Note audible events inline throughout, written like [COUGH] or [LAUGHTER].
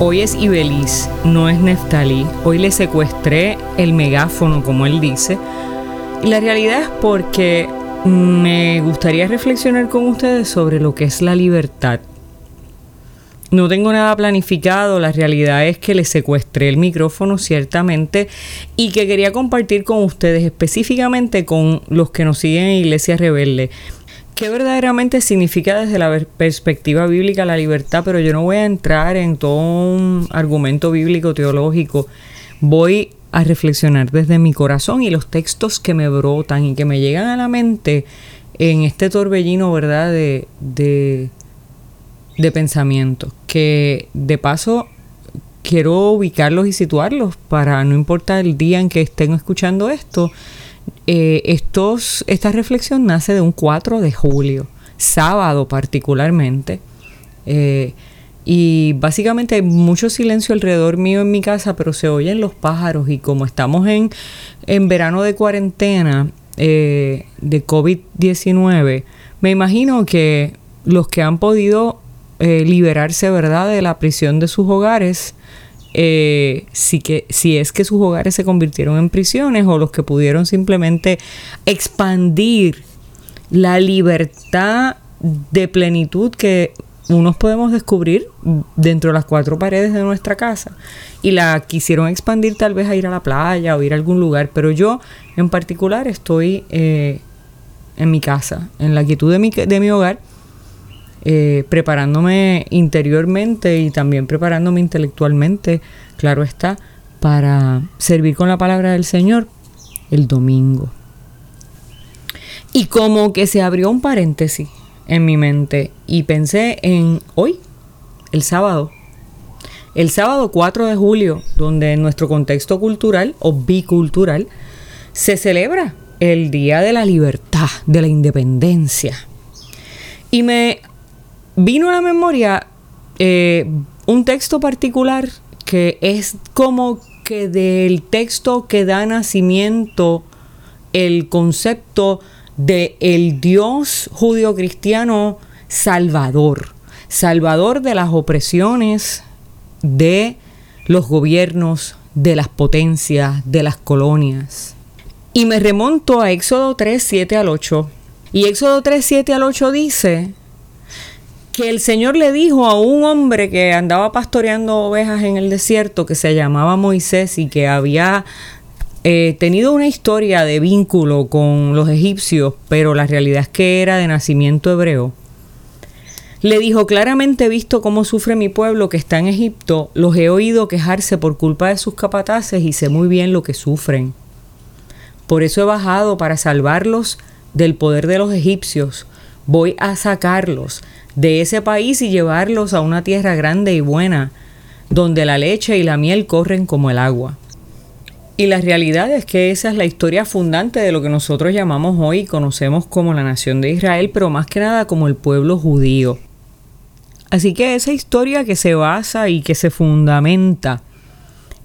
hoy es Ibeliz, no es Neftali. Hoy le secuestré el megáfono, como él dice. Y la realidad es porque me gustaría reflexionar con ustedes sobre lo que es la libertad. No tengo nada planificado, la realidad es que le secuestré el micrófono ciertamente y que quería compartir con ustedes específicamente con los que nos siguen en Iglesia Rebelde qué verdaderamente significa desde la perspectiva bíblica la libertad, pero yo no voy a entrar en todo un argumento bíblico teológico. Voy a reflexionar desde mi corazón y los textos que me brotan y que me llegan a la mente en este torbellino, ¿verdad?, de, de, de. Que de paso quiero ubicarlos y situarlos para no importar el día en que estén escuchando esto, eh, estos, esta reflexión nace de un 4 de julio, sábado particularmente. Eh, y básicamente hay mucho silencio alrededor mío en mi casa, pero se oyen los pájaros y como estamos en, en verano de cuarentena eh, de COVID-19, me imagino que los que han podido liberarse, ¿verdad?, de la prisión de sus hogares, eh, si, que, si es que sus hogares se convirtieron en prisiones o los que pudieron simplemente expandir la libertad de plenitud que unos podemos descubrir dentro de las cuatro paredes de nuestra casa y la quisieron expandir tal vez a ir a la playa o ir a algún lugar, pero yo en particular estoy eh, en mi casa, en la quietud de mi, de mi hogar eh, preparándome interiormente y también preparándome intelectualmente, claro está, para servir con la palabra del Señor el domingo. Y como que se abrió un paréntesis en mi mente y pensé en hoy, el sábado. El sábado 4 de julio, donde en nuestro contexto cultural o bicultural se celebra el Día de la Libertad, de la Independencia. Y me vino a la memoria eh, un texto particular que es como que del texto que da nacimiento el concepto de el Dios judío cristiano salvador, salvador de las opresiones de los gobiernos, de las potencias, de las colonias. Y me remonto a Éxodo 3, 7 al 8. Y Éxodo 3, 7 al 8 dice, que el Señor le dijo a un hombre que andaba pastoreando ovejas en el desierto, que se llamaba Moisés y que había eh, tenido una historia de vínculo con los egipcios, pero la realidad es que era de nacimiento hebreo. Le dijo, claramente visto cómo sufre mi pueblo que está en Egipto, los he oído quejarse por culpa de sus capataces y sé muy bien lo que sufren. Por eso he bajado para salvarlos del poder de los egipcios. Voy a sacarlos de ese país y llevarlos a una tierra grande y buena, donde la leche y la miel corren como el agua. Y la realidad es que esa es la historia fundante de lo que nosotros llamamos hoy y conocemos como la nación de Israel, pero más que nada como el pueblo judío. Así que esa historia que se basa y que se fundamenta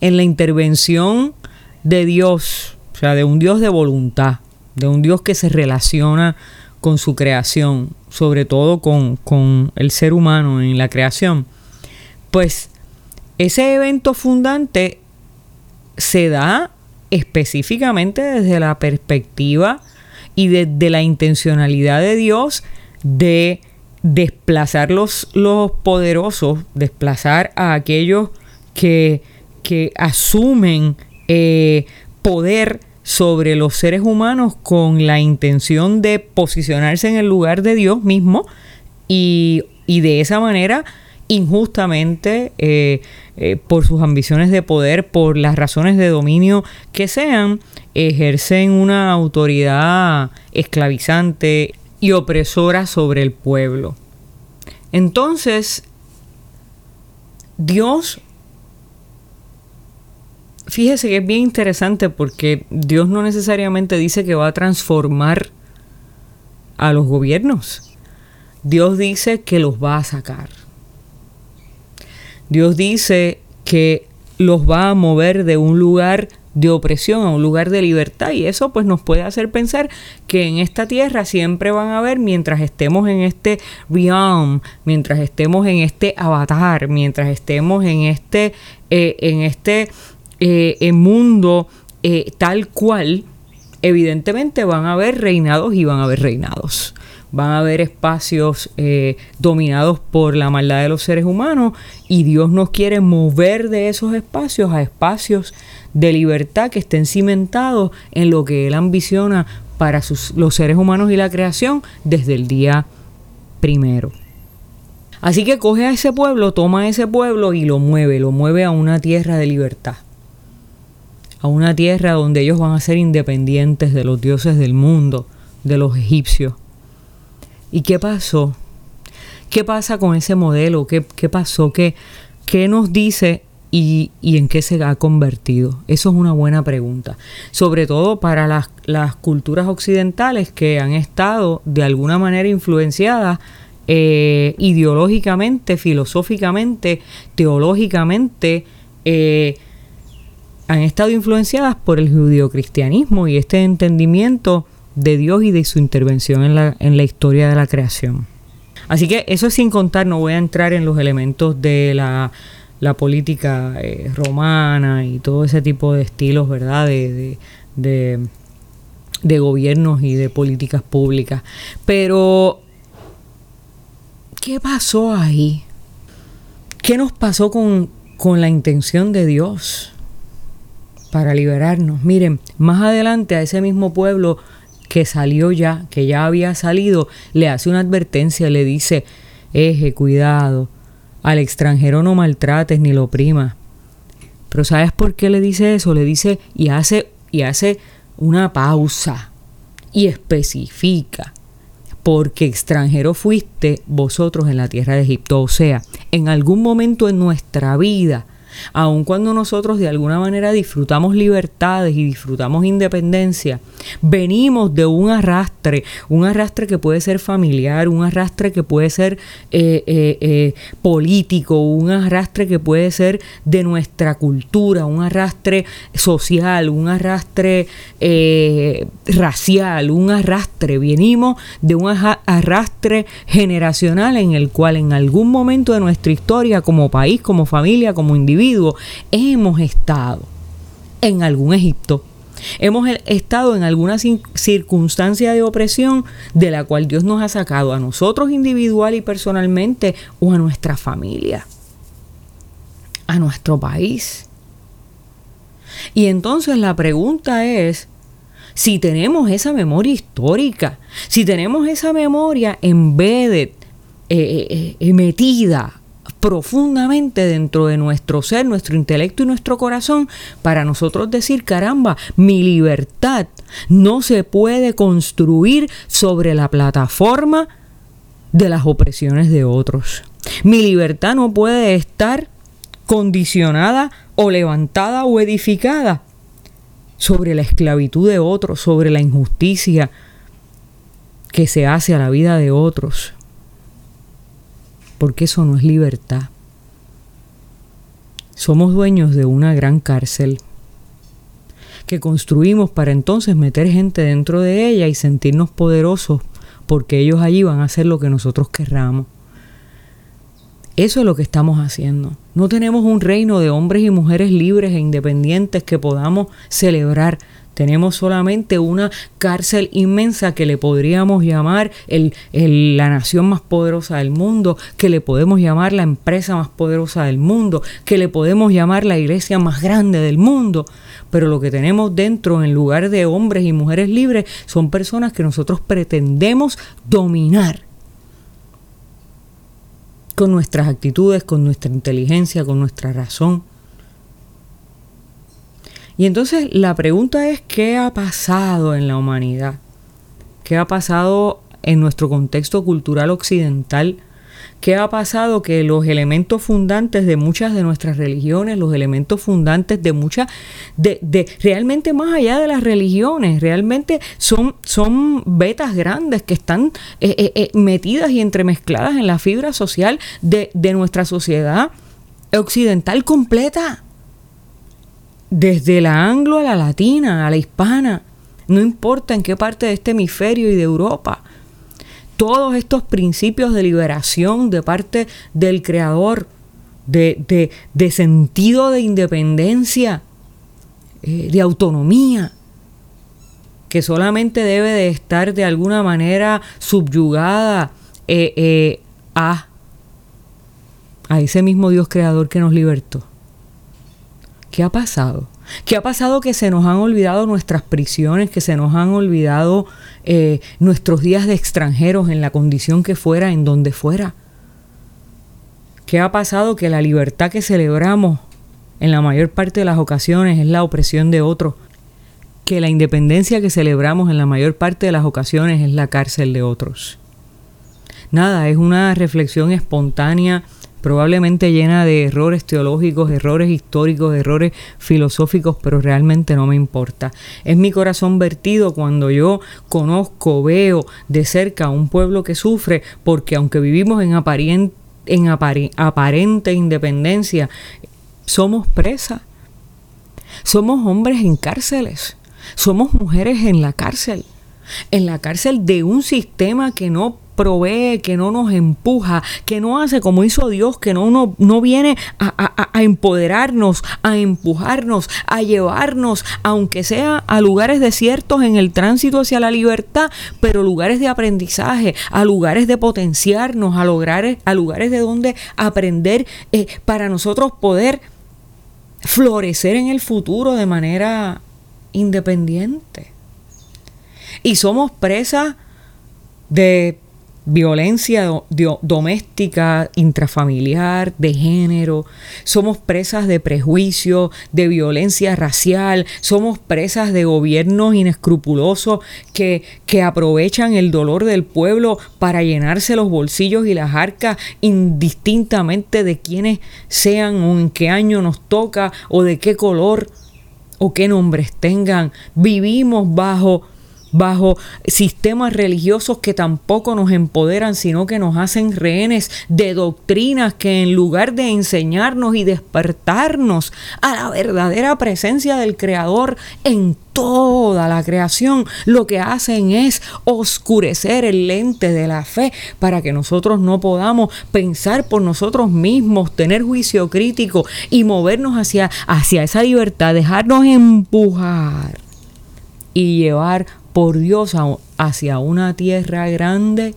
en la intervención de Dios, o sea, de un Dios de voluntad, de un Dios que se relaciona con su creación, sobre todo con, el ser humano en la creación, pues ese evento fundante se da específicamente desde la perspectiva y desde la intencionalidad de Dios de desplazar los, los poderosos, desplazar a aquellos que, que asumen eh, poder sobre los seres humanos con la intención de posicionarse en el lugar de Dios mismo y, de esa manera injustamente eh, eh, por sus ambiciones de poder, por las razones de dominio que sean, ejercen una autoridad esclavizante y opresora sobre el pueblo. Entonces, Dios, fíjese que es bien interesante porque Dios no necesariamente dice que va a transformar a los gobiernos. Dios dice que los va a sacar. Dios dice que los va a mover de un lugar de opresión a un lugar de libertad y eso pues nos puede hacer pensar que en esta tierra siempre van a haber mientras estemos en este realm, mientras estemos en este avatar, mientras estemos en este eh, en este eh, mundo eh, tal cual evidentemente van a haber reinados y van a haber reinados van a haber espacios eh, dominados por la maldad de los seres humanos y Dios nos quiere mover de esos espacios a espacios de libertad que estén cimentados en lo que Él ambiciona para los seres humanos y la creación desde el día primero. Así que coge a ese pueblo, toma a ese pueblo y lo mueve, lo mueve a una tierra de libertad. A una tierra donde ellos van a ser independientes de los dioses del mundo, de los egipcios ¿Y qué pasó? ¿Qué pasa con ese modelo? ¿Qué, pasó? ¿Qué, ¿Qué, nos dice y, en qué se ha convertido? Eso es una buena pregunta. Sobre todo para las, las culturas occidentales que han estado de alguna manera influenciadas eh, ideológicamente, filosóficamente, teológicamente, eh, han estado influenciadas por el judio-cristianismo y este entendimiento de Dios y de su intervención en la, en la historia de la creación. Así que eso sin contar, no voy a entrar en los elementos de la, política eh, romana y todo ese tipo de estilos, ¿verdad? De, de, de, gobiernos y de políticas públicas. Pero, ¿qué pasó ahí? ¿Qué nos pasó con, con la intención de Dios para liberarnos? Miren, más adelante a ese mismo pueblo que salió ya, que ya había salido, le hace una advertencia, le dice, eje, cuidado, al extranjero no maltrates ni lo oprimas. Pero ¿sabes por qué le dice eso? Le dice y hace, y hace una pausa y especifica, porque extranjero fuiste vosotros en la tierra de Egipto. O sea, en algún momento en nuestra vida aun cuando nosotros de alguna manera disfrutamos libertades y disfrutamos independencia, venimos de un arrastre, un arrastre que puede ser familiar, un arrastre que puede ser eh, eh, eh, político, un arrastre que puede ser de nuestra cultura, un arrastre social, un arrastre racial, un arrastre. Venimos de un arrastre generacional en el cual en algún momento de nuestra historia, como país, como familia, como individuo, hemos estado en algún Egipto. Hemos estado en alguna circunstancia de opresión de la cual Dios nos ha sacado a nosotros individual y personalmente o a nuestra familia, a nuestro país. Y entonces la pregunta es, si tenemos esa memoria histórica, si tenemos esa memoria embedded, eh, eh, eh, metida profundamente dentro de nuestro ser, nuestro intelecto y nuestro corazón para nosotros decir, caramba, mi libertad no se puede construir sobre la plataforma de las opresiones de otros. Mi libertad no puede estar condicionada o levantada o edificada sobre la esclavitud de otros, sobre la injusticia que se hace a la vida de otros porque eso no es libertad. Somos dueños de una gran cárcel que construimos para entonces meter gente dentro de ella y sentirnos poderosos porque ellos allí van a hacer lo que nosotros querramos. Eso es lo que estamos haciendo. No tenemos un reino de hombres y mujeres libres e independientes que podamos celebrar tenemos solamente una cárcel inmensa que le podríamos llamar el, la nación más poderosa del mundo, que le podemos llamar la empresa más poderosa del mundo, que le podemos llamar la iglesia más grande del mundo. Pero lo que tenemos dentro, en lugar de hombres y mujeres libres, son personas que nosotros pretendemos dominar con nuestras actitudes, con nuestra inteligencia, con nuestra razón. Y entonces la pregunta es, ¿qué ha pasado en la humanidad? ¿Qué ha pasado en nuestro contexto cultural occidental ¿Qué ha pasado? Que los elementos fundantes de muchas de nuestras religiones, los elementos fundantes de muchas, de, realmente más allá de las religiones, realmente son, son vetas grandes que están eh, eh, eh, metidas y entremezcladas en la fibra social de, de nuestra sociedad occidental completa. Desde la anglo a la latina, a la hispana, no importa en qué parte de este hemisferio y de Europa todos estos principios de liberación de parte del Creador, de, sentido de independencia, eh, de autonomía, que solamente debe de estar de alguna manera subyugada eh, eh, a, a ese mismo Dios creador que nos libertó. ¿Qué ha pasado? ¿Qué ha pasado que se nos han olvidado nuestras prisiones, que se nos han olvidado eh, nuestros días de extranjeros en la condición que fuera, en donde fuera? ¿Qué ha pasado que la libertad que celebramos en la mayor parte de las ocasiones es la opresión de otros? Que la independencia que celebramos en la mayor parte de las ocasiones es la cárcel de otros. Nada, es una reflexión espontánea probablemente llena de errores teológicos, errores históricos, errores filosóficos, pero realmente no me importa. Es mi corazón vertido cuando yo conozco, veo de cerca a un pueblo que sufre, porque aunque vivimos en aparente, en aparente independencia, somos presas. Somos hombres en cárceles. Somos mujeres en la cárcel. En la cárcel de un sistema que no provee, que no nos empuja, que no hace como hizo Dios, que no, no, no viene a, a, empoderarnos, a empujarnos, a llevarnos, aunque sea a lugares desiertos en el tránsito hacia la libertad, pero lugares de aprendizaje, a lugares de potenciarnos, a, lograr, a lugares de donde aprender eh, para nosotros poder florecer en el futuro de manera independiente. Y somos presas de violencia doméstica, intrafamiliar, de género, somos presas de prejuicio, de violencia racial, somos presas de gobiernos inescrupulosos que, que aprovechan el dolor del pueblo para llenarse los bolsillos y las arcas indistintamente de quiénes sean o en qué año nos toca o de qué color o qué nombres tengan. Vivimos bajo bajo sistemas religiosos que tampoco nos empoderan, sino que nos hacen rehenes de doctrinas que en lugar de enseñarnos y despertarnos a la verdadera presencia del Creador en toda la creación, lo que hacen es oscurecer el lente de la fe para que nosotros no podamos pensar por nosotros mismos, tener juicio crítico y movernos hacia, hacia esa libertad, dejarnos empujar y llevar por Dios hacia una tierra grande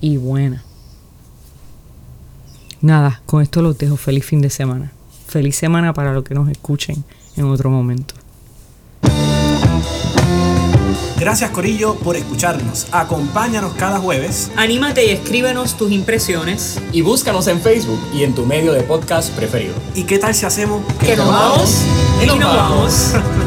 y buena. Nada, con esto los dejo. Feliz fin de semana. Feliz semana para los que nos escuchen en otro momento. Gracias Corillo por escucharnos. Acompáñanos cada jueves. Anímate y escríbenos tus impresiones. Y búscanos en Facebook y en tu medio de podcast preferido. ¿Y qué tal si hacemos que, nos vamos y nos vamos. [LAUGHS]